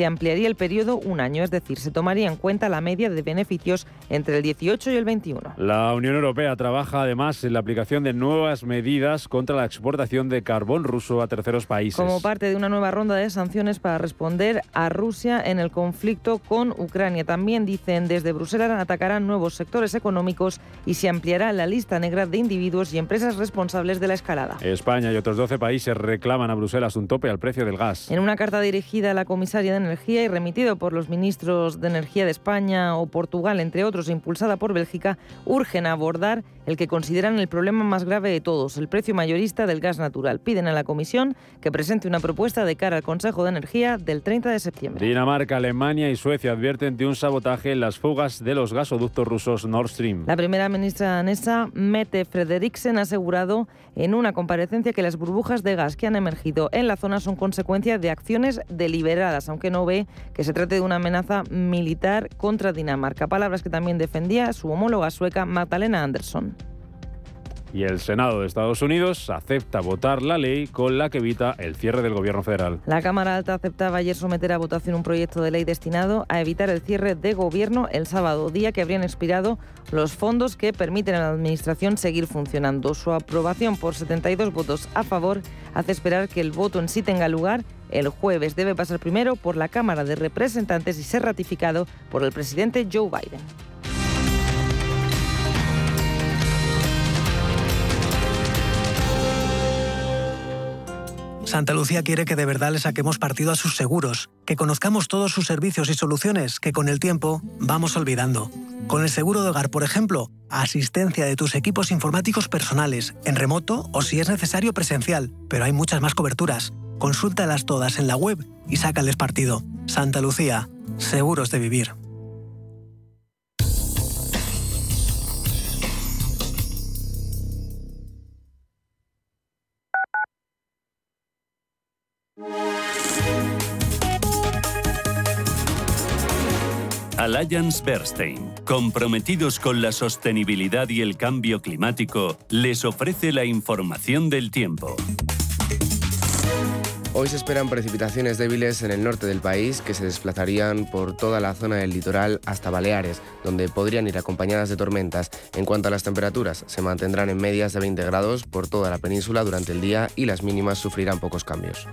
se ampliaría el periodo un año, es decir, se tomaría en cuenta la media de beneficios entre el 18 y el 21. La Unión Europea trabaja además en la aplicación de nuevas medidas contra la exportación de carbón ruso a terceros países. Como parte de una nueva ronda de sanciones para responder a Rusia en el conflicto con Ucrania. También dicen desde Bruselas atacarán nuevos sectores económicos y se ampliará la lista negra de individuos y empresas responsables de la escalada. España y otros 12 países reclaman a Bruselas un tope al precio del gas. En una carta dirigida a la comisaria de Energía y remitido por los ministros de Energía de España o Portugal, entre otros, e impulsada por Bélgica, urgen abordar el que consideran el problema más grave de todos, el precio mayorista del gas natural. Piden a la Comisión que presente una propuesta de cara al Consejo de Energía del 30 de septiembre. Dinamarca, Alemania y Suecia advierten de un sabotaje en las fugas de los gasoductos rusos Nord Stream. La primera ministra danesa, Mette Frederiksen, ha asegurado en una comparecencia que las burbujas de gas que han emergido en la zona son consecuencia de acciones deliberadas, aunque no ve que se trate de una amenaza militar contra Dinamarca. Palabras que también defendía su homóloga sueca Magdalena Andersson. Y el Senado de Estados Unidos acepta votar la ley con la que evita el cierre del gobierno federal. La Cámara Alta aceptaba ayer someter a votación un proyecto de ley destinado a evitar el cierre de gobierno el sábado, día que habrían expirado los fondos que permiten a la Administración seguir funcionando. Su aprobación por 72 votos a favor hace esperar que el voto en sí tenga lugar el jueves. Debe pasar primero por la Cámara de Representantes y ser ratificado por el presidente Joe Biden. Santa Lucía quiere que de verdad le saquemos partido a sus seguros, que conozcamos todos sus servicios y soluciones que con el tiempo vamos olvidando. Con el seguro de hogar, por ejemplo, asistencia de tus equipos informáticos personales, en remoto o si es necesario presencial, pero hay muchas más coberturas. Consúltalas todas en la web y sácales partido. Santa Lucía, seguros de vivir. Alliance Bernstein, comprometidos con la sostenibilidad y el cambio climático, les ofrece la información del tiempo. Hoy se esperan precipitaciones débiles en el norte del país que se desplazarían por toda la zona del litoral hasta Baleares, donde podrían ir acompañadas de tormentas. En cuanto a las temperaturas, se mantendrán en medias de 20 grados por toda la península durante el día y las mínimas sufrirán pocos cambios.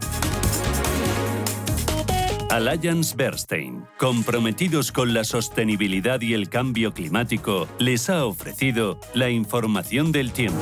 Alliance Bernstein, comprometidos con la sostenibilidad y el cambio climático, les ha ofrecido la información del tiempo.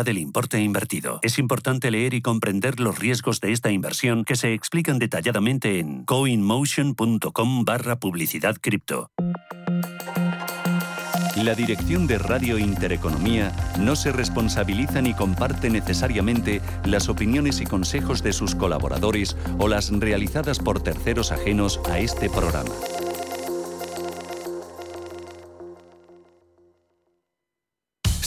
del importe invertido. Es importante leer y comprender los riesgos de esta inversión que se explican detalladamente en coinmotion.com barra publicidad cripto. La dirección de Radio Intereconomía no se responsabiliza ni comparte necesariamente las opiniones y consejos de sus colaboradores o las realizadas por terceros ajenos a este programa.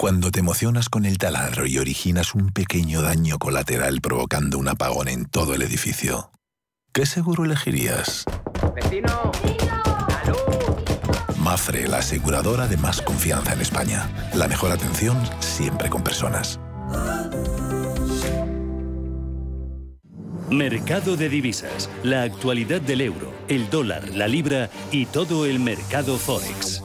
Cuando te emocionas con el taladro y originas un pequeño daño colateral provocando un apagón en todo el edificio, ¿qué seguro elegirías? ¡Vecino! Mafre, la aseguradora de más confianza en España. La mejor atención siempre con personas. Mercado de divisas, la actualidad del euro, el dólar, la libra y todo el mercado forex.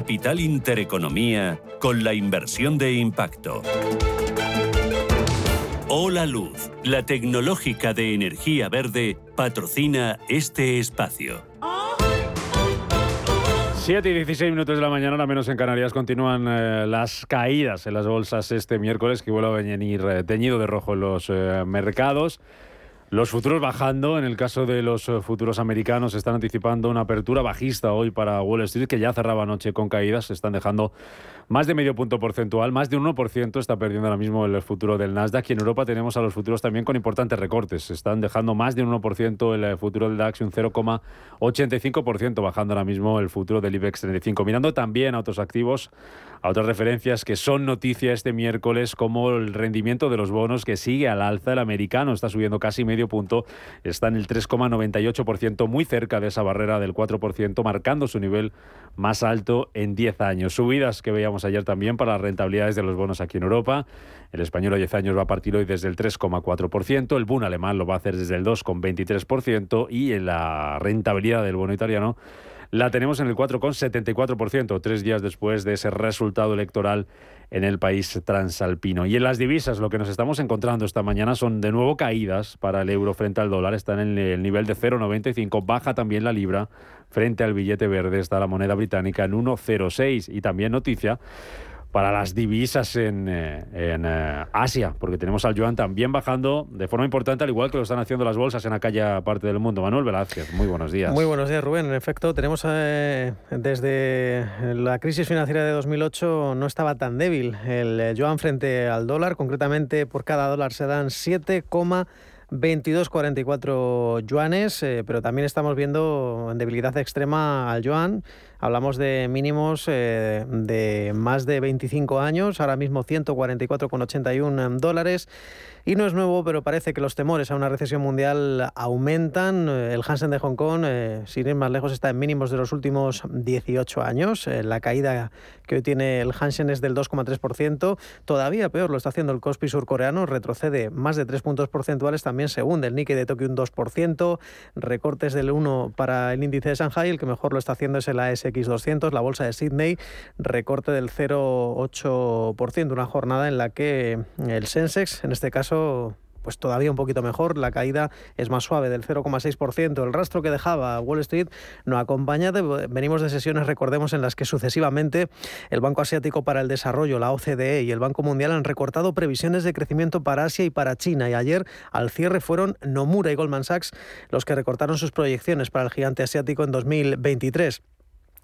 Capital Intereconomía con la inversión de impacto. Hola Luz, la tecnológica de energía verde, patrocina este espacio. 7 y 16 minutos de la mañana, al menos en Canarias, continúan eh, las caídas en las bolsas este miércoles, que vuelve a venir eh, teñido de rojo en los eh, mercados. Los futuros bajando, en el caso de los futuros americanos, están anticipando una apertura bajista hoy para Wall Street, que ya cerraba anoche con caídas, se están dejando más de medio punto porcentual, más de un 1% está perdiendo ahora mismo el futuro del Nasdaq y en Europa tenemos a los futuros también con importantes recortes. Están dejando más de un 1% el futuro del DAX un 0,85% bajando ahora mismo el futuro del IBEX 35. Mirando también a otros activos, a otras referencias que son noticia este miércoles como el rendimiento de los bonos que sigue al alza. El americano está subiendo casi medio punto, está en el 3,98%, muy cerca de esa barrera del 4%, marcando su nivel más alto en 10 años. Subidas que veíamos ayer también para las rentabilidades de los bonos aquí en Europa. El español a 10 años va a partir hoy desde el 3,4%, el Bund alemán lo va a hacer desde el 2,23% y en la rentabilidad del bono italiano la tenemos en el 4,74%, tres días después de ese resultado electoral en el país transalpino. Y en las divisas, lo que nos estamos encontrando esta mañana son de nuevo caídas para el euro frente al dólar, están en el nivel de 0,95, baja también la libra frente al billete verde, está la moneda británica en 1,06 y también noticia para las divisas en, eh, eh, Asia, porque tenemos al yuan también bajando de forma importante, al igual que lo están haciendo las bolsas en aquella parte del mundo. Manuel Velázquez, muy buenos días. Muy buenos días, Rubén. En efecto, tenemos eh, desde la crisis financiera de 2008 no estaba tan débil el yuan frente al dólar, concretamente por cada dólar se dan 7, 22,44 yuanes, pero también estamos viendo debilidad extrema al yuan. Hablamos de mínimos eh, de más de 25 años, ahora mismo 144,81 dólares. Y no es nuevo, pero parece que los temores a una recesión mundial aumentan. El Hansen de Hong Kong, eh, sin ir más lejos, está en mínimos de los últimos 18 años. Eh, la caída que hoy tiene el Hansen es del 2,3%. Todavía peor lo está haciendo el Kospi surcoreano, retrocede más de 3 puntos porcentuales. También se hunde el Nikkei de Tokio un 2%. Recortes del 1 para el índice de Shanghai. El que mejor lo está haciendo es el AS X200, la bolsa de Sydney, recorte del 0,8%, una jornada en la que el Sensex, en este caso, pues todavía un poquito mejor, la caída es más suave del 0,6%. El rastro que dejaba Wall Street no acompaña, venimos de sesiones, recordemos, en las que sucesivamente el Banco Asiático para el Desarrollo, la OCDE y el Banco Mundial han recortado previsiones de crecimiento para Asia y para China. Y ayer, al cierre, fueron Nomura y Goldman Sachs los que recortaron sus proyecciones para el gigante asiático en 2023.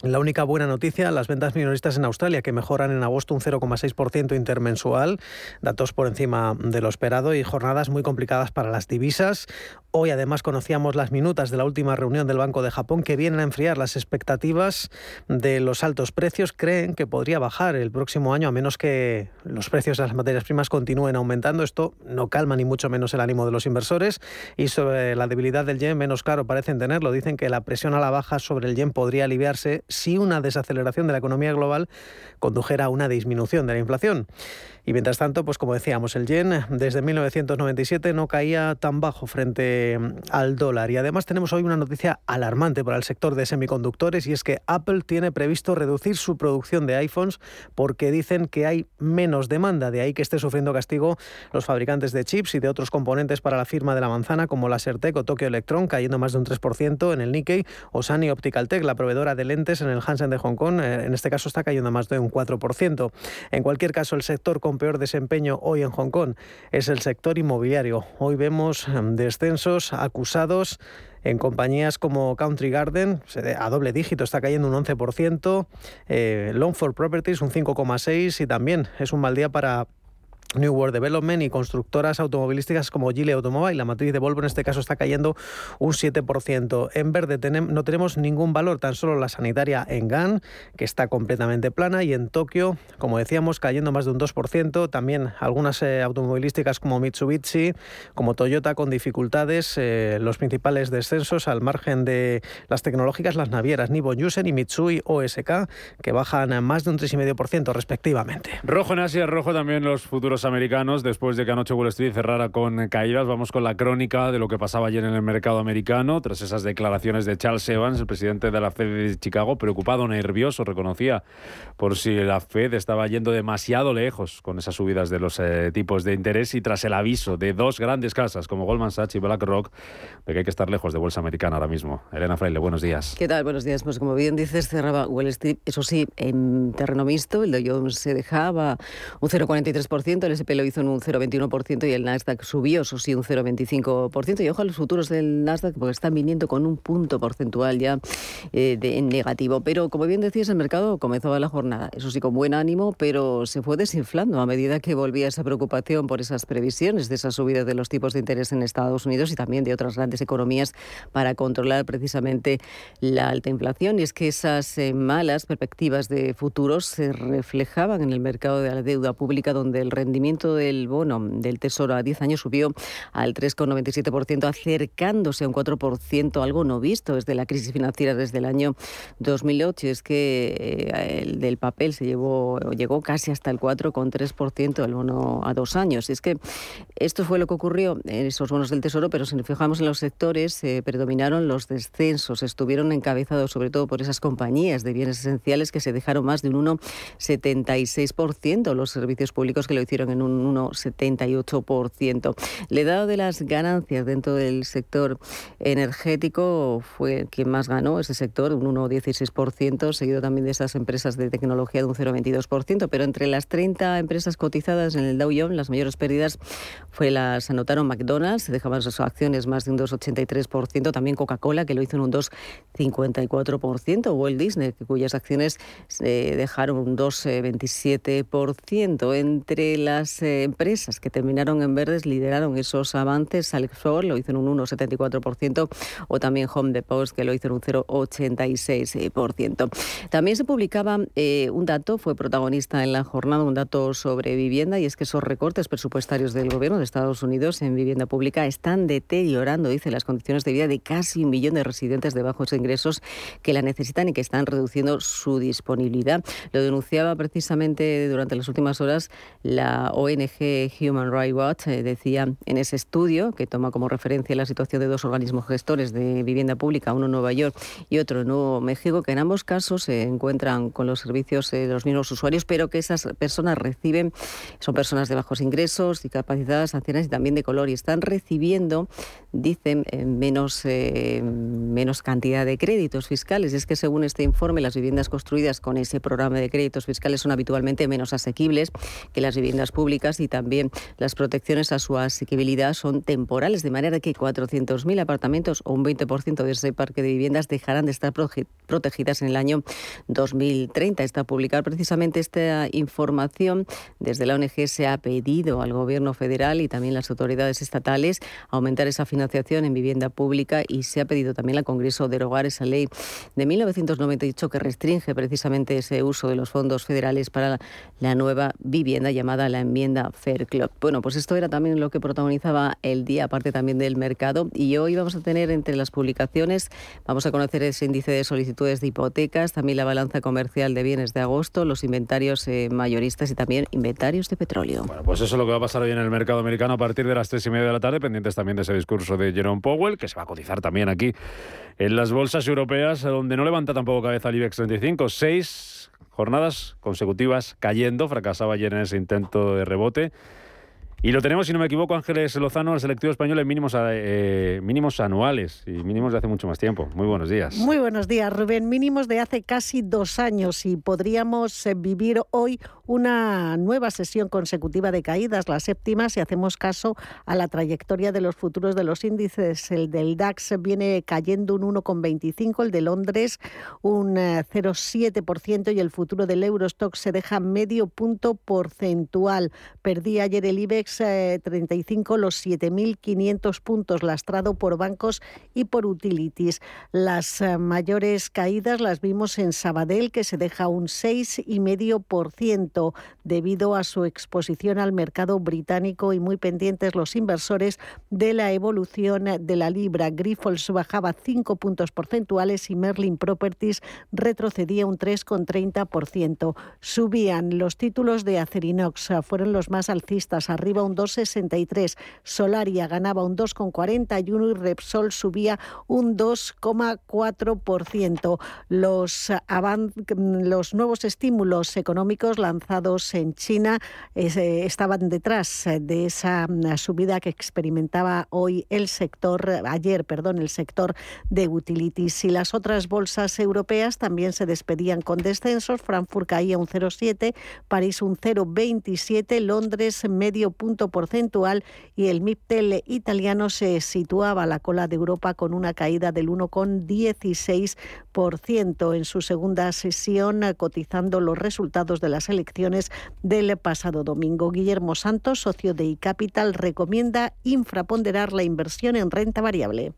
La única buena noticia, las ventas minoristas en Australia, que mejoran en agosto un 0,6% intermensual, datos por encima de lo esperado y jornadas muy complicadas para las divisas. Hoy además conocíamos las minutas de la última reunión del Banco de Japón que vienen a enfriar las expectativas de los altos precios. Creen que podría bajar el próximo año a menos que los precios de las materias primas continúen aumentando. Esto no calma ni mucho menos el ánimo de los inversores. Y sobre la debilidad del yen, menos claro parecen tenerlo. Dicen que la presión a la baja sobre el yen podría aliviarse si una desaceleración de la economía global condujera a una disminución de la inflación. Y mientras tanto, pues como decíamos, el yen desde 1997 no caía tan bajo frente mm, al dólar. Y además tenemos hoy una noticia alarmante para el sector de semiconductores y es que Apple tiene previsto reducir su producción de iPhones porque dicen que hay menos demanda. De ahí que esté sufriendo castigo los fabricantes de chips y de otros componentes para la firma de la manzana como la Sertec o Tokyo Electron, cayendo más de un 3% en el Nikkei, o Sany Optical Tech, la proveedora de lentes en el Hansen de Hong Kong, eh, en este caso está cayendo más de un 4%. En cualquier caso, el sector con peor desempeño hoy en Hong Kong es el sector inmobiliario. Hoy vemos em, descensos acusados en compañías como Country Garden, a doble dígito, está cayendo un 11%, eh, Properties un 5,6% y también es un mal día para New World Development y constructoras automovilísticas como Gile Automobile. La matriz de Volvo en este caso está cayendo un 7%. En verde no tenemos ningún valor, tan solo la sanitaria en GAN, que está completamente plana, y en Tokio, como decíamos, cayendo más de un 2%. También algunas eh, automovilísticas como Mitsubishi, como Toyota, con dificultades. Eh, los principales descensos al margen de las tecnológicas, las navieras Nibon Yusen y Mitsui OSK, que bajan más de un 3,5% respectivamente. Rojo en Asia, rojo también los futuros americanos, después de que anoche Wall Street cerrara con caídas. Vamos con la crónica de lo que pasaba ayer en el mercado americano, tras esas declaraciones de Charles Evans, el presidente de la Fed de Chicago, preocupado, nervioso, reconocía por si la Fed estaba yendo demasiado lejos con esas subidas de los eh, tipos de interés y tras el aviso de dos grandes casas como Goldman Sachs y BlackRock de que hay que estar lejos de bolsa americana ahora mismo. Elena Fraile, buenos días. ¿Qué tal? Buenos días. Pues como bien dices, cerraba Wall Street, eso sí, en terreno mixto, el Dow Jones se dejaba un 0,43%, el SP lo hizo en un 0,21% y el Nasdaq subió, eso sí, un 0,25%. Y ojo a los futuros del Nasdaq porque están viniendo con un punto porcentual ya eh, de, en negativo. Pero como bien decías, el mercado comenzó la jornada, eso sí, con buen ánimo, pero se fue desinflando a medida que volvía esa preocupación por esas previsiones de esa subida de los tipos de interés en Estados Unidos y también de otras grandes economías para controlar precisamente la alta inflación. Y es que esas eh, malas perspectivas de futuros se reflejaban en el mercado de la deuda pública, donde el rendimiento del bono del Tesoro a 10 años subió al 3,97%, acercándose a un 4%, algo no visto desde la crisis financiera desde el año 2008. Es que eh, el del papel se llevó, llegó casi hasta el 4,3% el bono a dos años. Es que esto fue lo que ocurrió en esos bonos del Tesoro, pero si nos fijamos en los sectores, eh, predominaron los descensos, estuvieron encabezados sobre todo por esas compañías de bienes esenciales que se dejaron más de un 1,76%, los servicios públicos que lo hicieron en un 1,78%. Le dado de las ganancias dentro del sector energético fue quien más ganó ese sector, un 1,16%, seguido también de esas empresas de tecnología de un 0,22%, pero entre las 30 empresas cotizadas en el Dow Jones, las mayores pérdidas fue las anotaron McDonald's, dejaban sus acciones más de un 2,83%, también Coca-Cola, que lo hizo en un 2,54%, Walt Disney, cuyas acciones se dejaron un 2,27%. Entre las eh, empresas que terminaron en verdes lideraron esos avances, Alex Ford lo hizo en un 1,74%, o también Home Depot, que lo hizo en un 0,86%. También se publicaba eh, un dato, fue protagonista en la jornada, un dato sobre vivienda, y es que esos recortes presupuestarios del gobierno de Estados Unidos en vivienda pública están deteriorando, dice, las condiciones de vida de casi un millón de residentes de bajos ingresos que la necesitan y que están reduciendo su disponibilidad. Lo denunciaba precisamente durante las últimas horas la ONG Human Rights Watch. Eh, decía en ese estudio, que toma como referencia la situación de dos organismos gestores de vivienda pública, uno en Nueva York y otro en Nuevo México, que en ambos casos se encuentran con los servicios de los mismos usuarios, pero que esas personas reciben, son personas de bajos ingresos, discapacitadas, ancianas y también de color, y están recibiendo, dicen, eh, menos, eh, menos cantidad de créditos fiscales. Es que según este informe, las viviendas construidas con ese programa de créditos fiscales son habitualmente menos asequibles que las viviendas públicas y también las protecciones a su asequibilidad son temporales, de manera que 400.000 apartamentos o un 20% de ese parque de viviendas dejarán de estar protegidas en el año 2030. Está publicar precisamente esta información desde la ONG se ha pedido al Gobierno federal y también las autoridades estatales aumentar esa financiación en vivienda pública y se ha pedido también al Congreso derogar esa ley de 1998 que restringe precisamente ese uso de los fondos federales para la nueva vivienda llamada la enmienda Fair Club. Bueno, pues esto era también lo que protagonizaba el día, aparte también del mercado. Y hoy vamos a tener entre las publicaciones, vamos a conocer ese índice de solicitudes de hipotecas, también la balanza comercial de bienes de agosto, los inventarios eh, mayoristas y también inventarios de petróleo. Bueno, pues eso es lo que va a pasar hoy en el mercado americano a partir de las tres y media de la tarde, pendientes también de ese discurso de Jerome Powell, que se va a cotizar también aquí en las bolsas europeas, donde no levanta tampoco cabeza el IBEX 35. Seis jornadas consecutivas cayendo, fracasaba ayer en ese intento de rebote Y lo tenemos, si no me equivoco, Ángeles Lozano, el selectivo español en mínimos, eh, mínimos anuales y mínimos de hace mucho más tiempo. Muy buenos días. Muy buenos días, Rubén. Mínimos de hace casi dos años y podríamos eh, vivir hoy una nueva sesión consecutiva de caídas, la séptima, si hacemos caso a la trayectoria de los futuros de los índices. El del DAX viene cayendo un 1,25, el de Londres un 0,7% eh, y el futuro del Eurostock se deja medio punto porcentual. Perdí ayer el IBEX 35 eh, los 7.500 puntos lastrado por bancos y por utilities. Las eh, mayores caídas las vimos en Sabadell, que se deja un 6,5% debido a su exposición al mercado británico y muy pendientes los inversores de la evolución de la libra. Grifols bajaba 5 puntos porcentuales y Merlin Properties retrocedía un 3,30%. Subían los títulos de Acerinox, fueron los más alcistas, arriba un 2,63. Solaria ganaba un 2,41 y Repsol subía un 2,4%. Los, los nuevos estímulos económicos lanzados en China eh, estaban detrás de esa mm, subida que experimentaba hoy el sector, ayer, perdón, el sector de utilities. Y las otras bolsas europeas también se despedían con descensos. Frankfurt caía un 0,7, París un 0,27, Londres medio punto porcentual y el MIPTEL italiano se situaba a la cola de Europa con una caída del 1,16% en su segunda sesión, cotizando los resultados de las elecciones del pasado domingo. Guillermo Santos, socio de iCapital, recomienda infraponderar la inversión en renta variable.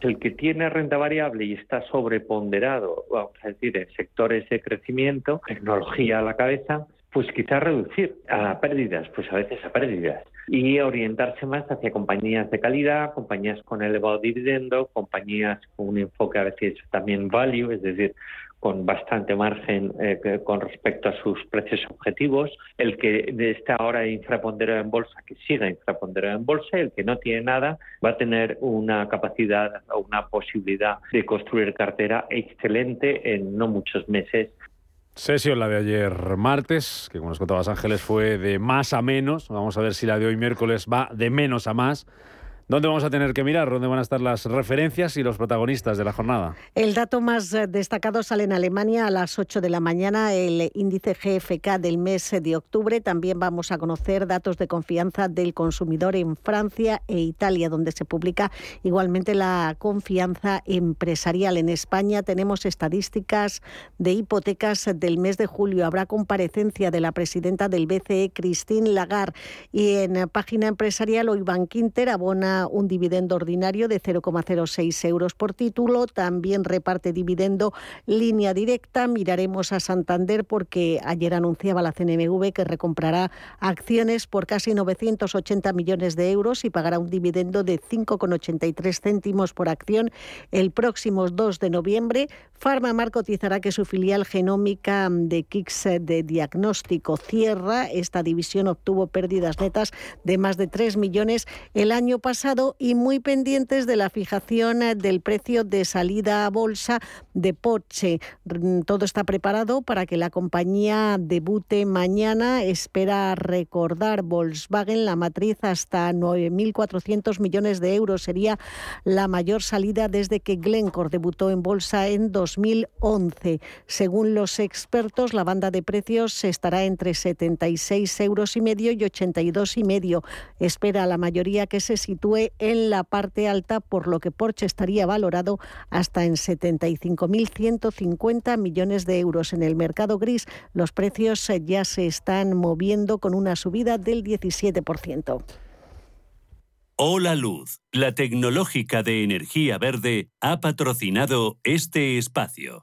El que tiene renta variable y está sobreponderado, vamos a decir, en sectores de crecimiento, tecnología a la cabeza, pues quizás reducir a pérdidas, pues a veces a pérdidas, y orientarse más hacia compañías de calidad, compañías con elevado dividendo, compañías con un enfoque a veces también value, es decir, con bastante margen eh, con respecto a sus precios objetivos, el que está ahora infraponderado en bolsa, que siga infraponderado en bolsa, el que no tiene nada, va a tener una capacidad o una posibilidad de construir cartera excelente en no muchos meses Sesión la de ayer martes, que como nos contabas Ángeles fue de más a menos. Vamos a ver si la de hoy miércoles va de menos a más. ¿Dónde vamos a tener que mirar? ¿Dónde van a estar las referencias y los protagonistas de la jornada? El dato más eh, destacado sale en Alemania a las 8 de la mañana, el índice GFK del mes de octubre. También vamos a conocer datos de confianza del consumidor en Francia e Italia, donde se publica igualmente la confianza empresarial. En España tenemos estadísticas de hipotecas del mes de julio. Habrá comparecencia de la presidenta del BCE, Christine Lagarde. Y en página empresarial, hoy Bankinter abona un dividendo ordinario de 0,06 euros por título. También reparte dividendo línea directa. Miraremos a Santander porque ayer anunciaba la CNMV que recomprará acciones por casi 980 millones de euros y pagará un dividendo de 5,83 céntimos por acción el próximo 2 de noviembre. Farmamar cotizará que su filial genómica de Kix de diagnóstico cierra. Esta división obtuvo pérdidas netas de más de 3 millones el año pasado y muy pendientes de la fijación eh, del precio de salida a bolsa de Porsche. Mm, todo está preparado para que la compañía debute mañana. Espera recordar Volkswagen la matriz hasta 9.400 millones de euros. Sería la mayor salida desde que Glencore debutó en bolsa en 2011. Según los expertos, la banda de precios estará entre 76 euros y medio y 82 y medio. Espera la mayoría que se sitúe en la parte alta, por lo que Porsche estaría valorado hasta en 75.150 millones de euros. En el mercado gris, los precios ya se están moviendo con una subida del 17%. Hola Luz, la tecnológica de energía verde, ha patrocinado este espacio.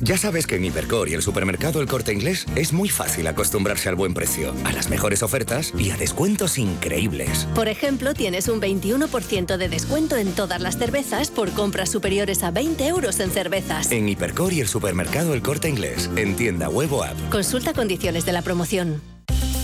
Ya sabes que en Hipercor y el supermercado El Corte Inglés es muy fácil acostumbrarse al buen precio, a las mejores ofertas y a descuentos increíbles. Por ejemplo, tienes un 21% de descuento en todas las cervezas por compras superiores a 20 euros en cervezas. En Hipercor y el supermercado El Corte Inglés, en tienda web o app. Consulta condiciones de la promoción.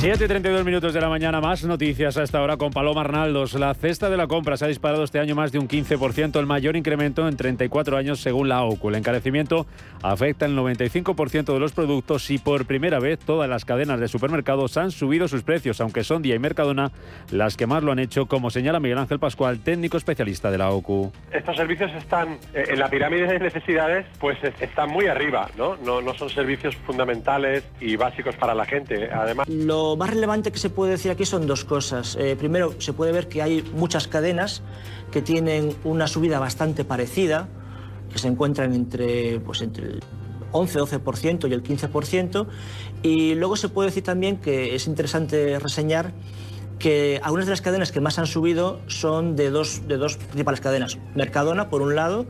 7 y 32 minutos de la mañana, más noticias a esta hora con Paloma Arnaldos. La cesta de la compra se ha disparado este año más de un 15%, el mayor incremento en 34 años según la OCU. El encarecimiento afecta el 95% de los productos y por primera vez todas las cadenas de supermercados han subido sus precios, aunque son Día y Mercadona las que más lo han hecho, como señala Miguel Ángel Pascual, técnico especialista de la OCU. Estos servicios están eh, en la pirámide de necesidades, pues eh, están muy arriba, ¿no? No, no son servicios fundamentales y básicos para la gente. Además, Lo más relevante que se puede decir aquí son dos cosas. Eh, primero, se puede ver que hay muchas cadenas que tienen una subida bastante parecida, que se encuentran entre, pues, entre el 11-12% y el 15%. Y luego se puede decir también que es interesante reseñar que algunas de las cadenas que más han subido son de dos, de dos principales cadenas. Mercadona, por un lado,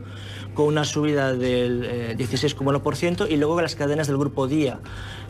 con una subida del eh, 16,1%, y luego las cadenas del grupo Día,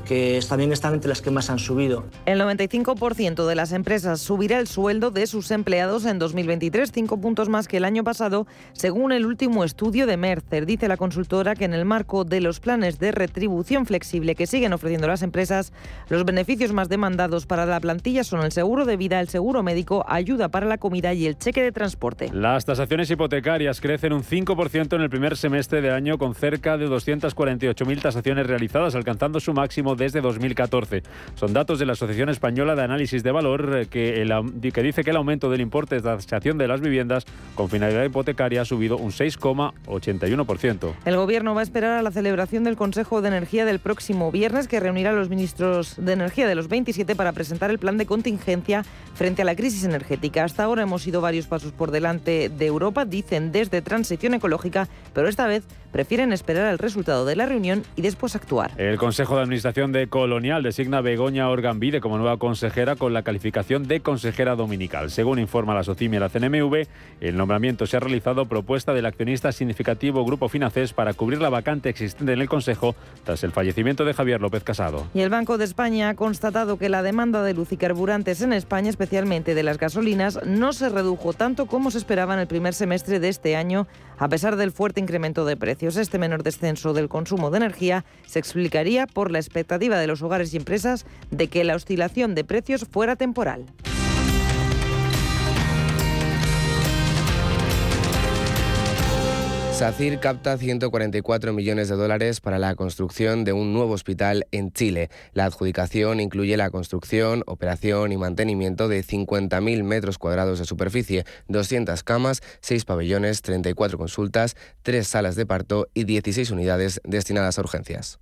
que también están entre las que más han subido. El 95% de las empresas subirá el sueldo de sus empleados en 2023, cinco puntos más que el año pasado, según el último estudio de Mercer. Dice la consultora que en el marco de los planes de retribución flexible que siguen ofreciendo las empresas, los beneficios más demandados para la plantilla son el seguro de vida, el seguro médico, ayuda para la comida y el cheque de transporte. Las tasaciones hipotecarias crecen un 5% en el primer semestre de año con cerca de 248.000 tasaciones realizadas, alcanzando su máximo desde 2014. Son datos de la Asociación Española de Análisis de Valor eh, que, dice que el aumento del importe de tasación de las viviendas con finalidad hipotecaria ha subido un 6,81%. El Gobierno va a esperar a la celebración del Consejo de Energía del próximo viernes, que reunirá a los ministros de Energía de los 27 para presentar el plan de contingencia frente a la crisis energética. Hasta ahora hemos ido varios pasos por delante de Europa, dicen desde Transición Ecológica, pero esta vez prefieren esperar el resultado de la reunión y después actuar. El Consejo de Administración de Colonial designa a Begoña Orgambide como nueva consejera con la calificación de consejera dominical. Según informa la SOCIM y la CNMV, el nombramiento se ha realizado propuesta del accionista significativo Grupo Finacés para cubrir la vacante existente en el Consejo tras el fallecimiento de Javier López Casado. Y el Banco de España ha constatado que la demanda de luz y carburantes en España, especialmente de las gasolinas, no se redujo tanto como se esperaba en el primer semestre de este año, a pesar del fuerte incremento de precios. Este menor descenso del consumo de energía se explicaría por la expectativa de los hogares y empresas de que la oscilación de precios fuera temporal. SACIR capta 144 millones de dólares para la construcción de un nuevo hospital en Chile. La adjudicación incluye la construcción, operación y mantenimiento de 50.000 metros cuadrados de superficie, 200 camas, 6 pabellones, 34 consultas, 3 salas de parto y 16 unidades destinadas a urgencias.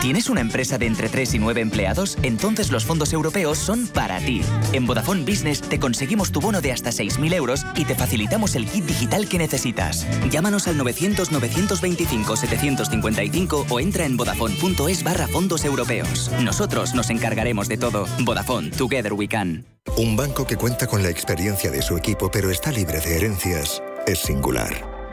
¿Tienes una empresa de entre 3 y 9 empleados? Entonces los fondos europeos son para ti. En Vodafone Business te conseguimos tu bono de hasta 6.000 euros y te facilitamos el kit digital que necesitas. Llámanos al 900-925-755 o entra en vodafone.es barra fondos europeos. Nosotros nos encargaremos de todo. Vodafone, Together We Can. Un banco que cuenta con la experiencia de su equipo pero está libre de herencias es singular.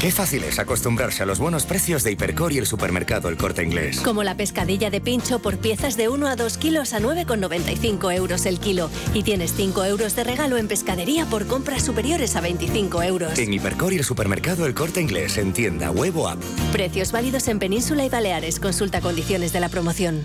Qué fácil es acostumbrarse a los buenos precios de Hipercor y el supermercado El Corte Inglés. Como la pescadilla de pincho por piezas de 1 a 2 kilos a 9,95 euros el kilo. Y tienes 5 euros de regalo en pescadería por compras superiores a 25 euros. En Hipercor y el supermercado El Corte Inglés en tienda web o app. Precios válidos en Península y Baleares. Consulta condiciones de la promoción.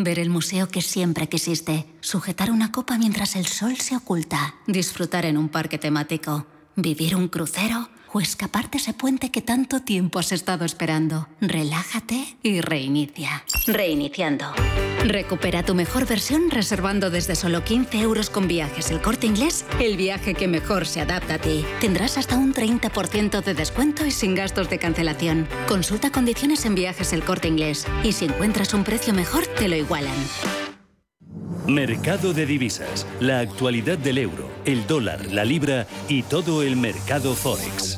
Ver el museo que siempre quisiste. Sujetar una copa mientras el sol se oculta. Disfrutar en un parque temático vivir un crucero o escaparte ese puente que tanto tiempo has estado esperando. Relájate y reinicia. Reiniciando. Recupera tu mejor versión reservando desde solo 15 euros con viajes el corte inglés, el viaje que mejor se adapta a ti. Tendrás hasta un 30% de descuento y sin gastos de cancelación. Consulta condiciones en viajes el corte inglés y si encuentras un precio mejor te lo igualan. Mercado de divisas, la actualidad del euro, el dólar, la libra y todo el mercado forex.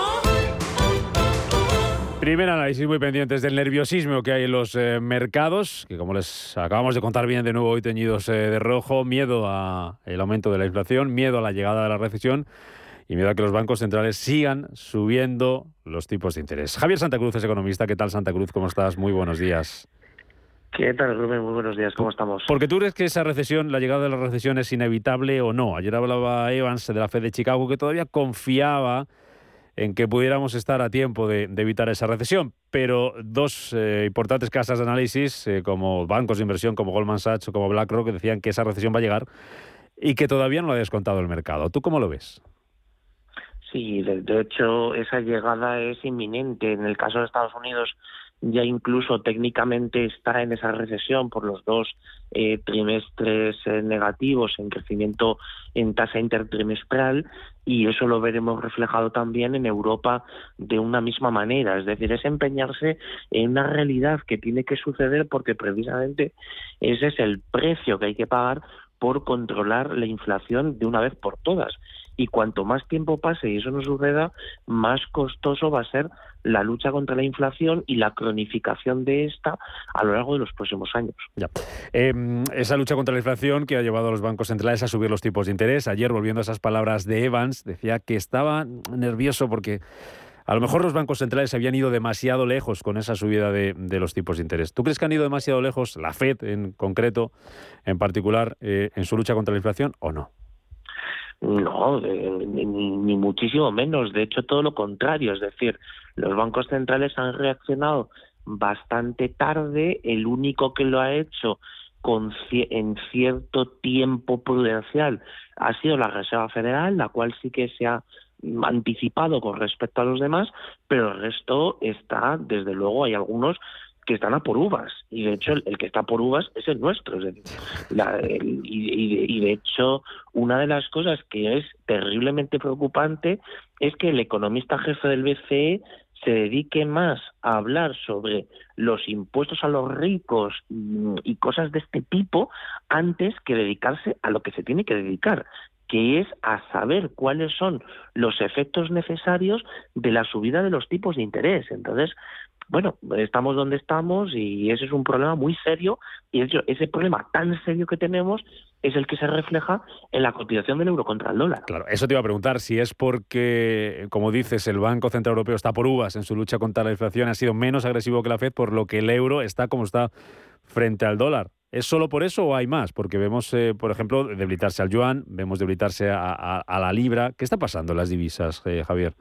Primer análisis muy pendientes del nerviosismo que hay en los eh, mercados, que como les acabamos de contar bien de nuevo hoy teñidos eh, de rojo, miedo al aumento de la inflación, miedo a la llegada de la recesión y miedo a que los bancos centrales sigan subiendo los tipos de interés. Javier Santa Cruz es economista. ¿Qué tal Santa Cruz? ¿Cómo estás? Muy buenos días. ¿Qué tal, Rubén? Muy buenos días, ¿cómo estamos? Porque tú crees que esa recesión, la llegada de la recesión es inevitable o no. Ayer hablaba Evans de la Fed de Chicago que todavía confiaba en que pudiéramos estar a tiempo de, evitar esa recesión. Pero dos eh, importantes casas de análisis, eh, como bancos de inversión, como Goldman Sachs o como BlackRock, decían que esa recesión va a llegar y que todavía no lo ha descontado el mercado. ¿Tú cómo lo ves? Sí, de hecho, esa llegada es inminente. En el caso de Estados Unidos, ya incluso técnicamente está en esa recesión por los dos eh, trimestres eh, negativos en crecimiento en tasa intertrimestral y eso lo veremos reflejado también en Europa de una misma manera, es decir, es empeñarse en una realidad que tiene que suceder porque precisamente ese es el precio que hay que pagar por controlar la inflación de una vez por todas y cuanto más tiempo pase y eso no suceda, más costoso va a ser la lucha contra la inflación y la cronificación de esta a lo largo de los próximos años. Ya. Em, esa lucha contra la inflación que ha llevado a los bancos centrales a subir los tipos de interés. Ayer, volviendo a esas palabras de Evans, decía que estaba nervioso porque a lo mejor los bancos centrales habían ido demasiado lejos con esa subida de, los tipos de interés. ¿Tú crees que han ido demasiado lejos, la Fed en concreto, en particular, eh, en su lucha contra la inflación o no? No, ni, ni, muchísimo menos. De hecho, todo lo contrario. Es decir, los bancos centrales han reaccionado bastante tarde. El único que lo ha hecho con, en cierto tiempo prudencial ha sido la Reserva Federal, la cual sí que se ha anticipado con respecto a los demás, pero el resto está, desde luego, hay algunos que están a por uvas y de hecho el, que está por uvas es el nuestro y, de hecho una de las cosas que es terriblemente preocupante es que el economista jefe del BCE se dedique más a hablar sobre los impuestos a los ricos mm, y cosas de este tipo antes que dedicarse a lo que se tiene que dedicar, que es a saber cuáles son los efectos necesarios de la subida de los tipos de interés. Entonces, bueno, estamos donde estamos y ese es un problema muy serio y ese problema tan serio que tenemos es el que se refleja en la cotización del euro contra el dólar. Claro, eso te iba a preguntar, si es porque, como dices, el Banco Central Europeo está por uvas en su lucha contra la inflación, ha sido menos agresivo que la Fed, por lo que el euro está como está frente al dólar. ¿Es solo por eso o hay más? Porque vemos, eh, por ejemplo, debilitarse al yuan, vemos debilitarse a, la libra. ¿Qué está pasando en las divisas, eh, Javier?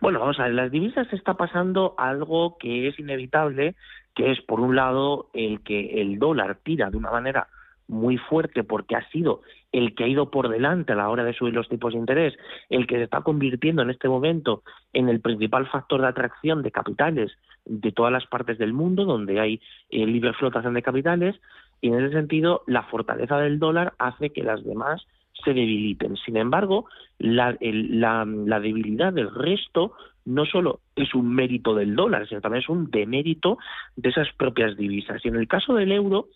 Bueno, vamos a ver, las divisas está pasando algo que es inevitable, que es por un lado el que el dólar tira de una manera muy fuerte porque ha sido el que ha ido por delante a la hora de subir los tipos de interés, el que se está convirtiendo en este momento en el principal factor de atracción de capitales de todas las partes del mundo donde hay eh, libre flotación de capitales y en ese sentido la fortaleza del dólar hace que las demás se debiliten. Sin embargo, la, la, debilidad del resto no solo es un mérito del dólar, sino también es un demérito de esas propias divisas. Y en el caso del euro,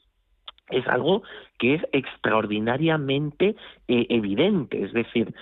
es algo que es extraordinariamente eh, evidente, es decir,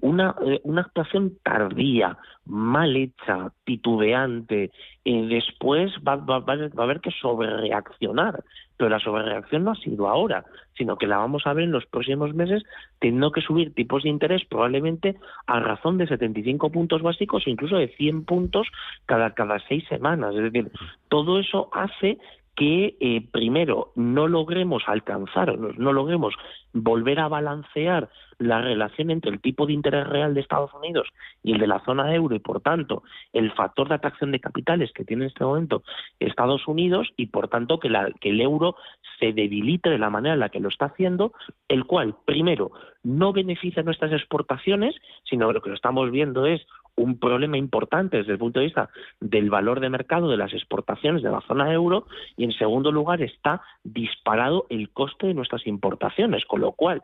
una, eh, una actuación tardía, mal hecha, titubeante, eh, después va, va, a haber que sobrereaccionar, pero la sobrereacción no ha sido ahora, sino que la vamos a ver en los próximos meses teniendo que subir tipos de interés probablemente a razón de 75 puntos básicos, incluso de 100 puntos cada, cada seis semanas. Es decir, todo eso hace que eh, primero no logremos alcanzar no logremos volver a balancear la relación entre el tipo de interés real de Estados Unidos y el de la zona euro y por tanto el factor de atracción de capitales que tiene en este momento Estados Unidos y por tanto que, la, que el euro se debilite de la manera en la que lo está haciendo, el cual primero no beneficia nuestras exportaciones, sino lo que lo estamos viendo es un problema importante desde el punto de vista del valor de mercado de las exportaciones de la zona euro y en segundo lugar está disparado el coste de nuestras importaciones, con lo cual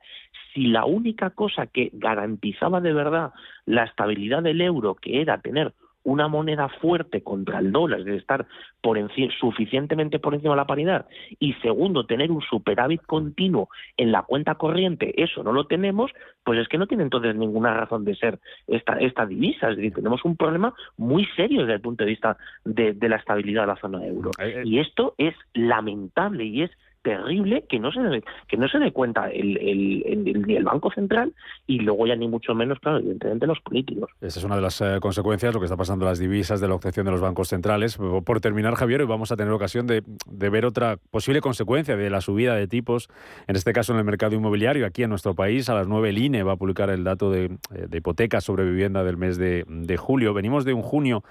si la única cosa que garantizaba de verdad la estabilidad del euro, que era tener una moneda fuerte contra el dólar, de estar por suficientemente por encima de la paridad, y segundo, tener un superávit continuo en la cuenta corriente, eso no lo tenemos, pues es que no tiene entonces ninguna razón de ser esta, esta divisa. Es decir, tenemos un problema muy serio desde el punto de vista de, de la estabilidad de la zona euro. Eh. Y esto es lamentable y es terrible que no se dé, que no se dé cuenta el, el, el, Banco Central y luego ya ni mucho menos, claro, evidentemente los políticos. Esa es una de las eh, consecuencias, lo que está pasando en las divisas de la obtención de los bancos centrales. Por terminar, Javier, hoy vamos a tener ocasión de, de, ver otra posible consecuencia de la subida de tipos, en este caso en el mercado inmobiliario, aquí en nuestro país. A las 9 el INE va a publicar el dato de, eh, de hipotecas sobre vivienda del mes de, de julio. Venimos de un junio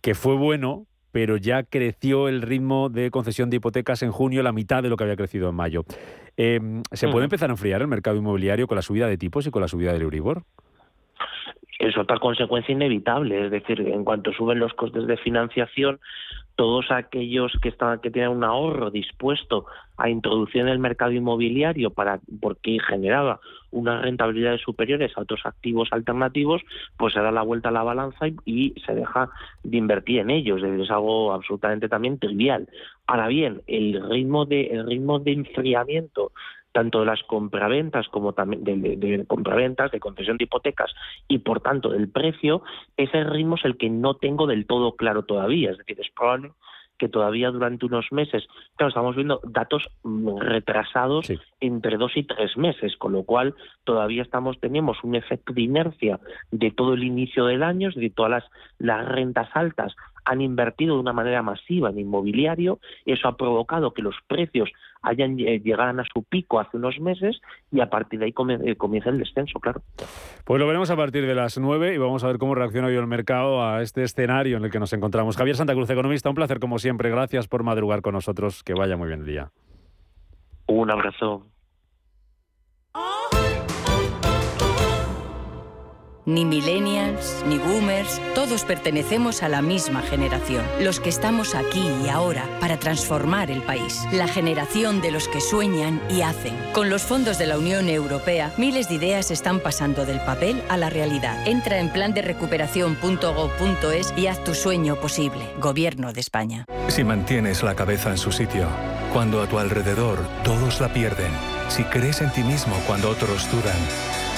que fue bueno, pero ya creció el ritmo de concesión de hipotecas en junio la mitad de lo que había crecido en mayo. Em, ¿Se puede empezar a enfriar el mercado inmobiliario con la subida de tipos y con la subida del Euribor? Es otra consecuencia inevitable, es decir, en cuanto suben los costes de financiación, todos aquellos que están que tienen un ahorro dispuesto a introducir en el mercado inmobiliario para porque generaba unas rentabilidades superiores a otros activos alternativos, pues se da la vuelta a la balanza y, se deja de invertir en ellos. Es algo absolutamente también trivial. Ahora bien, el ritmo de el ritmo de enfriamiento tanto de las compraventas como también de, de, compraventas, de concesión de hipotecas y por tanto del precio, ese ritmo es el que no tengo del todo claro todavía. Es decir, es probable que todavía durante unos meses, claro, estamos viendo datos retrasados entre dos y tres meses, con lo cual todavía estamos tenemos un efecto de inercia de todo el inicio del año, de todas las, las rentas altas han invertido de una manera masiva en inmobiliario, eso ha provocado que los precios hayan eh, llegaran a su pico hace unos meses y a partir de ahí eh, comienza el descenso, claro. Pues lo veremos a partir de las nueve y vamos a ver cómo reacciona hoy el mercado a este escenario en el que nos encontramos. Javier Santa Cruz, economista, un placer como siempre. Gracias por madrugar con nosotros. Que vaya muy bien el día. Un abrazo. Ni millennials, ni boomers, todos pertenecemos a la misma generación. Los que estamos aquí y ahora para transformar el país. La generación de los que sueñan y hacen. Con los fondos de la Unión Europea, miles de ideas están pasando del papel a la realidad. Entra en plan de recuperación.gov.es y haz tu sueño posible. Gobierno de España. Si mantienes la cabeza en su sitio, cuando a tu alrededor todos la pierden, si crees en ti mismo cuando otros dudan,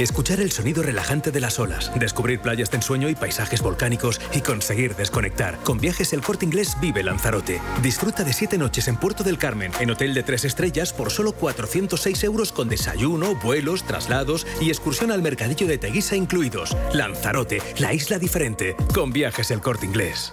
Escuchar el sonido relajante de las olas, descubrir playas de ensueño y paisajes volcánicos y conseguir desconectar. Con viajes El Corte Inglés vive Lanzarote. Disfruta de siete noches en Puerto del Carmen, en hotel de tres estrellas por solo 406 euros con desayuno, vuelos, traslados y excursión al mercadillo de Teguisa incluidos. Lanzarote, la isla diferente. Con viajes El Corte Inglés.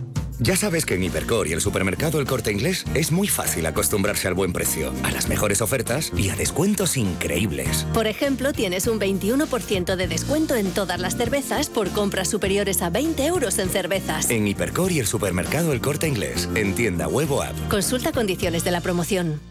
Ya sabes que en Hipercor y el supermercado El Corte Inglés es muy fácil acostumbrarse al buen precio, a las mejores ofertas y a descuentos increíbles. Por ejemplo, tienes un 21% de descuento en todas las cervezas por compras superiores a 20 euros en cervezas. En Hipercor y el supermercado El Corte Inglés, en tienda web o app. Consulta condiciones de la promoción.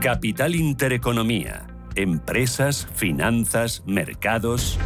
Capital Intereconomía. Empresas, finanzas, mercados.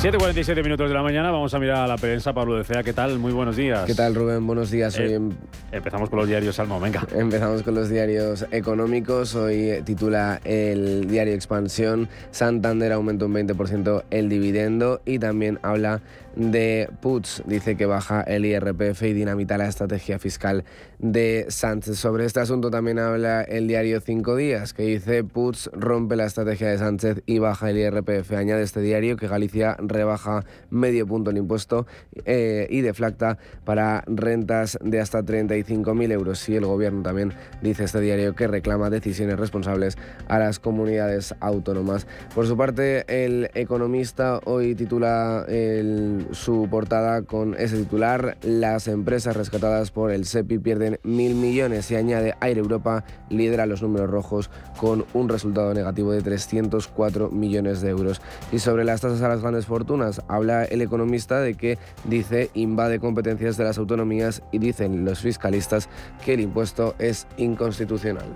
7.47 minutos de la mañana, vamos a mirar a la prensa. Pablo de Fea, ¿qué tal? Muy buenos días. ¿Qué tal, Rubén? Buenos días. Hoy Eh, em- Empezamos con los diarios Salmo, venga. Empezamos con los diarios económicos. Hoy titula el diario Expansión. Santander aumenta un 20% el dividendo y también habla de Puts. Dice que baja el IRPF y dinamita la estrategia fiscal de Sánchez. Sobre este asunto también habla el diario Cinco Días, que dice Puts rompe la estrategia de Sánchez y baja el IRPF. Añade este diario que Galicia rebaja medio punto el impuesto eh, y deflacta para rentas de hasta 35.000 euros. Y el gobierno también dice este diario que reclama decisiones responsables a las comunidades autónomas. Por su parte, el economista hoy titula el- su portada con ese titular, las empresas rescatadas por el SEPI pierden mil millones y añade Aire Europa lidera los números rojos con un resultado negativo de 304 millones de euros. Y sobre las tasas a las grandes fortunas, habla el economista de que dice invade competencias de las autonomías y dicen los fiscalistas que el impuesto es inconstitucional.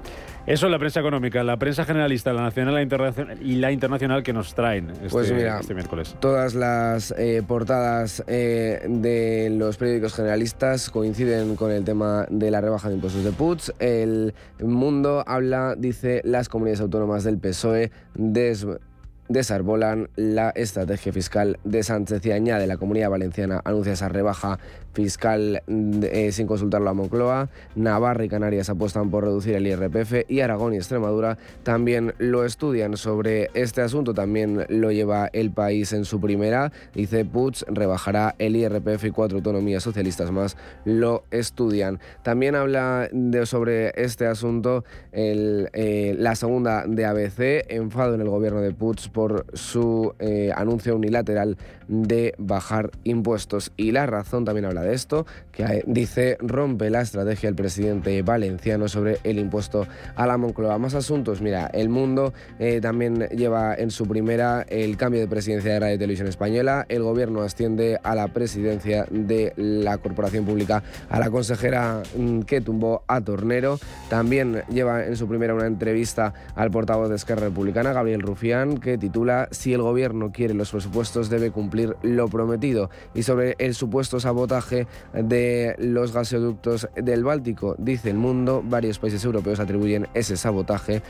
Eso es la prensa económica, la prensa generalista, la nacional la internacional- y la internacional que nos traen este, Pues mira, este miércoles. Todas las eh, portadas eh, de los periódicos generalistas coinciden con el tema de la rebaja de impuestos de Puts. El Mundo habla, dice, las comunidades autónomas del PSOE des- desarbolan la estrategia fiscal de Sánchez y añade la comunidad valenciana anuncia esa rebaja fiscal eh, sin consultarlo a Moncloa. Navarra y Canarias apuestan por reducir el IRPF y Aragón y Extremadura también lo estudian sobre este asunto. También lo lleva el país en su primera. Dice Puig rebajará el IRPF y cuatro autonomías socialistas más lo estudian. También habla de, sobre este asunto el, eh, la segunda de ABC, enfado en el gobierno de Puig por su eh, anuncio unilateral de bajar impuestos. Y la razón también habla de esto, que eh, dice rompe la estrategia el presidente valenciano sobre el impuesto a la Moncloa. Más asuntos, mira, el mundo eh, también lleva en su primera el cambio de presidencia de Radio Televisión Española. El gobierno asciende a la presidencia de la corporación pública a la consejera mm, que tumbó a Tornero. También lleva en su primera una entrevista al portavoz de Esquerra Republicana, Gabriel Rufián, que titula Si el gobierno quiere los presupuestos debe cumplir lo prometido. Y sobre el supuesto sabotaje de los gasoductos del Báltico, dice el mundo, varios países europeos atribuyen ese sabotaje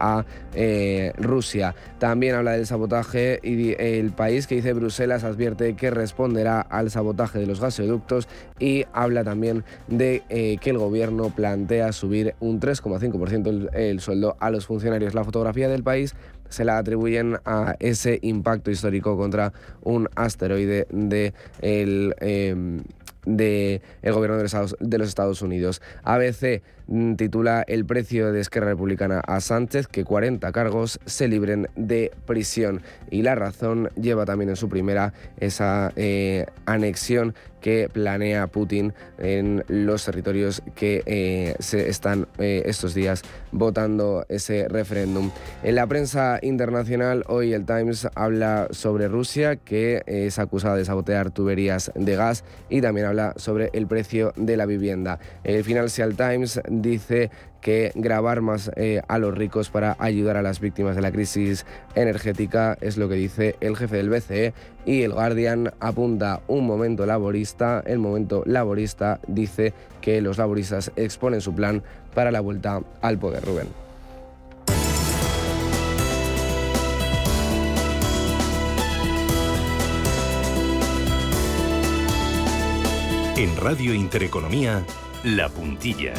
a eh, Rusia. También habla del sabotaje y el país que dice Bruselas advierte que responderá al sabotaje de los gasoductos y habla también de eh, que el gobierno plantea subir un 3,5% el, el sueldo a los funcionarios. La fotografía del país se la atribuyen a ese impacto histórico contra un asteroide de el, em, de gobierno de los, Estados, de los Estados Unidos. ABC mm, titula El precio de Esquerra Republicana a Sánchez que 40 cargos se libren de prisión. Y la razón lleva también en su primera esa eh, anexión que planea Putin en los territorios que eh, se están eh, estos días votando ese referéndum. En la prensa internacional, hoy el Times habla sobre Rusia, que es acusada de sabotear tuberías de gas y también habla sobre el precio de la vivienda. El Financial Times dice que grabar más eh, a los ricos para ayudar a las víctimas de la crisis energética, es lo que dice el jefe del BCE y el Guardian apunta un momento laborista, el momento laborista dice que los laboristas exponen su plan para la vuelta al poder, Rubén. En Radio Intereconomía, La Puntilla.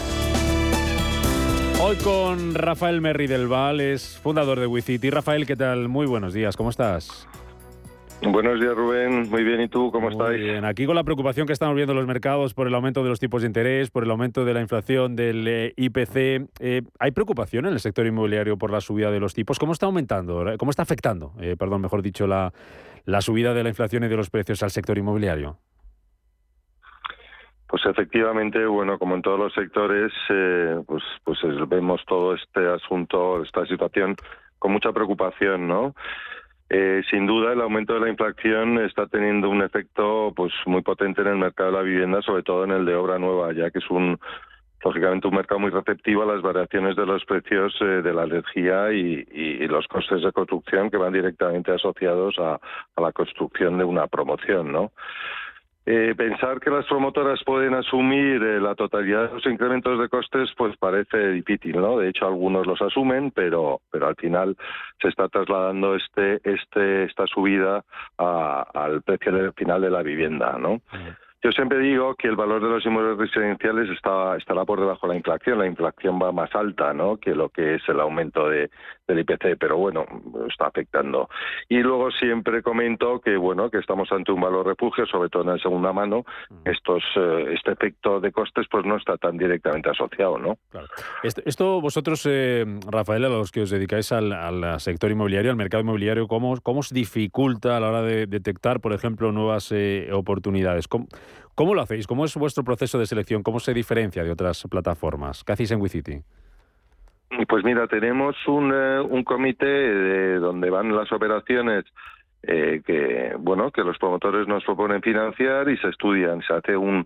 Hoy con Rafael Merri del Val, es fundador de WeCity. Rafael, ¿qué tal? Muy buenos días, ¿cómo estás? Buenos días, Rubén. Muy bien, ¿y tú cómo Muy estáis? Bien. Aquí con la preocupación que estamos viendo en los mercados por el aumento de los tipos de interés, por el aumento de la inflación del eh, IPC. Eh, ¿Hay preocupación en el sector inmobiliario por la subida de los tipos? ¿Cómo está aumentando? ¿Cómo está afectando, eh, perdón, mejor dicho, la, la subida de la inflación y de los precios al sector inmobiliario? Pues efectivamente, bueno, como en todos los sectores, eh, pues, pues es- vemos todo este asunto, esta situación con mucha preocupación, ¿no? Eh, sin duda, el aumento de la inflación está teniendo un efecto, pues, muy potente en el mercado de la vivienda, sobre todo en el de obra nueva, ya que es un lógicamente un mercado muy receptivo a las variaciones de los precios eh, de la energía y, y- y los costes de construcción que van directamente asociados a, a la construcción de una promoción, ¿no? Eh, pensar que las promotoras pueden asumir eh, la totalidad de los incrementos de costes, pues parece difícil, ¿no? De hecho, algunos los asumen, pero, pero al final se está trasladando este, este, esta subida al precio final de la vivienda, ¿no? Yo siempre digo que el valor de los inmuebles residenciales está, estará por debajo de la inflación. La inflación va más alta ¿no? que lo que es el aumento de, del IPC, pero bueno, está afectando. Y luego siempre comento que bueno que estamos ante un valor refugio, sobre todo en la segunda mano. Estos, eh, este efecto de costes pues no está tan directamente asociado, ¿no? Esto, esto vosotros, eh, Rafael, a los que os dedicáis al, al sector inmobiliario, al mercado inmobiliario, ¿cómo, cómo os dificulta a la hora de detectar, por ejemplo, nuevas eh, oportunidades? ¿Cómo, cómo lo hacéis? ¿Cómo es vuestro proceso de selección? ¿Cómo se diferencia de otras plataformas? ¿Qué hacéis en WeCity? Pues mira, tenemos un, eh, un comité de donde van las operaciones eh, que bueno que los promotores nos proponen financiar y se estudian, se hace un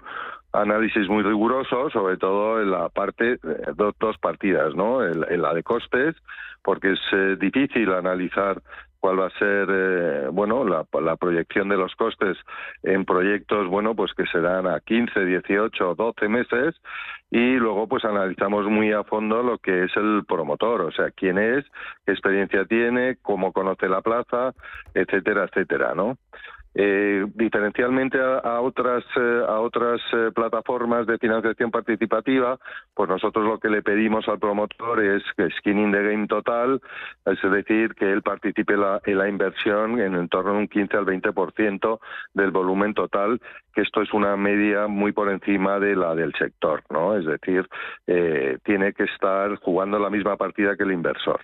análisis muy riguroso, sobre todo en la parte eh, dos, dos partidas, ¿no? En, en la de costes, porque es eh, difícil analizar cuál va a ser eh, bueno la, la proyección de los costes en proyectos bueno pues que serán a 15, 18, 12 meses y luego pues analizamos muy a fondo lo que es el promotor, o sea, quién es, qué experiencia tiene, cómo conoce la plaza, etcétera, etcétera, ¿no? Eh, diferencialmente a, otras eh, a otras eh, plataformas de financiación participativa, pues nosotros lo que le pedimos al promotor es que skin in the game total, es decir, que él participe la- en la inversión en, en torno a un 15 al 20% del volumen total, que esto es una media muy por encima de la del sector, ¿no? Es decir, eh, tiene que estar jugando la misma partida que el inversor.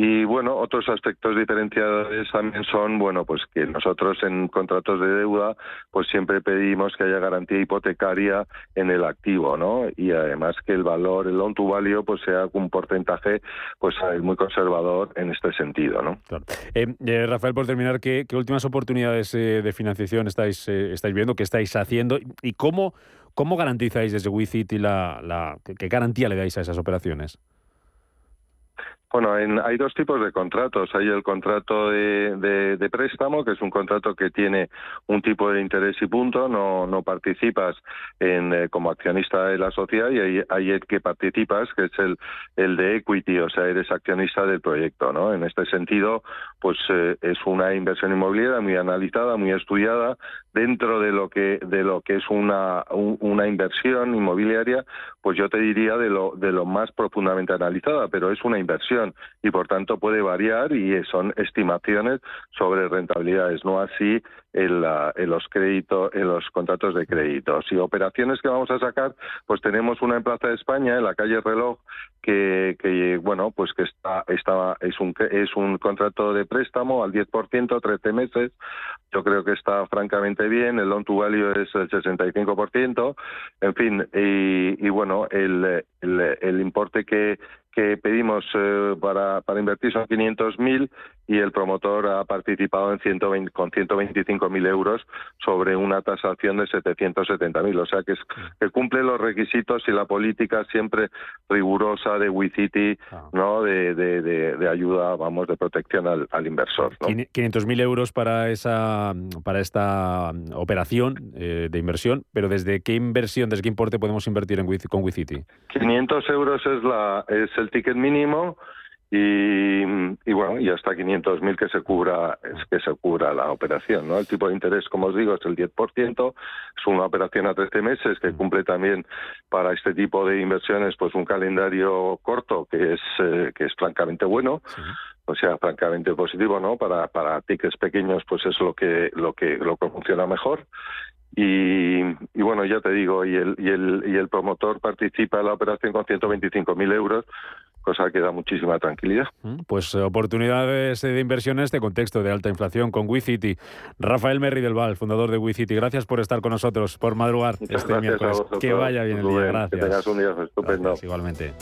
Y bueno, otros aspectos diferenciadores también son, bueno, pues que nosotros en contratos de deuda, pues siempre pedimos que haya garantía hipotecaria en el activo, ¿no? Y además que el valor, el loan to value, pues sea un porcentaje, pues eh, muy conservador en este sentido, ¿no? Eh, eh, Rafael, por terminar, ¿qué, últimas oportunidades de financiación estáis, estáis viendo, qué estáis haciendo y cómo, cómo garantizáis desde WeCity la, la, qué garantía le dais a esas operaciones? Bueno, hay dos tipos de contratos. Hay el contrato de, préstamo, que es un contrato que tiene un tipo de interés y punto, no, no participas en, eh, como accionista de la sociedad, y hay, el que participas, que es el, el de equity, o sea, eres accionista del proyecto. ¿no? En este sentido, pues eh, es una inversión inmobiliaria muy analizada, muy estudiada, dentro de lo que, de lo que es una, una inversión inmobiliaria, pues yo te diría de lo, de lo más profundamente analizada, pero es una inversión y por tanto puede variar y son estimaciones sobre rentabilidades, no así en, los créditos, en los contratos de créditos. Y operaciones que vamos a sacar, pues tenemos una en Plaza de España, en la calle Reloj, que, bueno, pues que está, está es un es un contrato de préstamo al 10%, 13 meses. Yo creo que está francamente bien. El loan to value es el 65%. En fin, y, y bueno, el, el, el importe que que pedimos eh, para, para invertir son 500.000 y el promotor ha participado en 120, con 125.000 euros sobre una tasación de 770.000. O sea que, es, que cumple los requisitos y la política siempre rigurosa de WeCity, ah. ¿no? De, de, ayuda, vamos, de protección al, inversor. ¿no? 500.000 euros para, esa, para esta operación eh, de inversión, pero ¿desde qué inversión, desde qué importe podemos invertir en, con WeCity? 500 euros es, la, es el ticket mínimo y, y, bueno, y hasta 500.000 que se cubra que se cubra la operación, ¿no? El tipo de interés, como os digo, es el 10%, es una operación a 13 meses que cumple también para este tipo de inversiones pues un calendario corto que es eh, que es francamente bueno. O sea, francamente positivo, ¿no? Para para tickets pequeños pues es lo que lo que lo que funciona mejor. Y, y, bueno, ya te digo, y el, y el, y el promotor participa en la operación con 125.000 euros, cosa que da muchísima tranquilidad. Mm, pues eh, oportunidades de inversión en este contexto de alta inflación con WeCity. Rafael Merri del Val, fundador de WeCity, gracias por estar con nosotros, por madrugar este miércoles. que vaya bien el día, gracias. Que tengas un día estupendo. igualmente.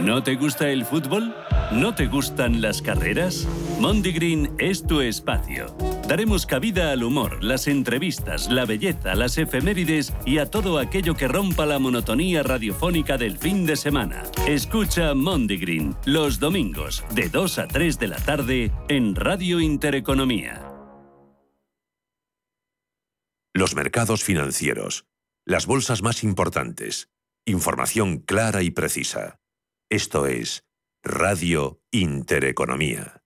¿No te gusta el fútbol? ¿No te gustan las carreras? Green es tu espacio. Daremos cabida al humor, las entrevistas, la belleza, las efemérides y a todo aquello que rompa la monotonía radiofónica del fin de semana. Escucha Green los domingos de 2 a 3 de la tarde en Radio Intereconomía. Los mercados financieros. Las bolsas más importantes. Información clara y precisa. Esto es Radio Intereconomía.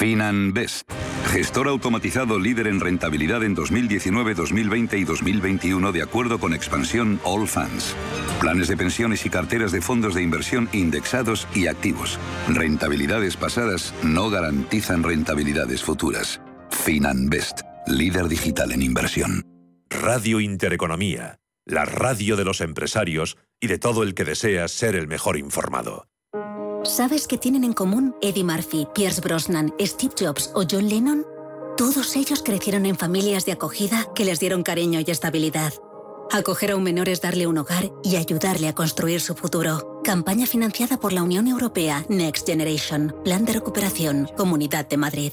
FinanBest, gestor automatizado líder en rentabilidad en 2019, 2020 y 2021 de acuerdo con expansión All Funds. Planes de pensiones y carteras de fondos de inversión indexados y activos. Rentabilidades pasadas no garantizan rentabilidades futuras. FinanBest, líder digital en inversión. Radio Intereconomía, la radio de los empresarios y de todo el que desea ser el mejor informado. ¿Sabes qué tienen en común Eddie Murphy, Pierce Brosnan, Steve Jobs o John Lennon? Todos ellos crecieron en familias de acogida que les dieron cariño y estabilidad. Acoger a un menor es darle un hogar y ayudarle a construir su futuro. Campaña financiada por la Unión Europea Next Generation, Plan de Recuperación, Comunidad de Madrid.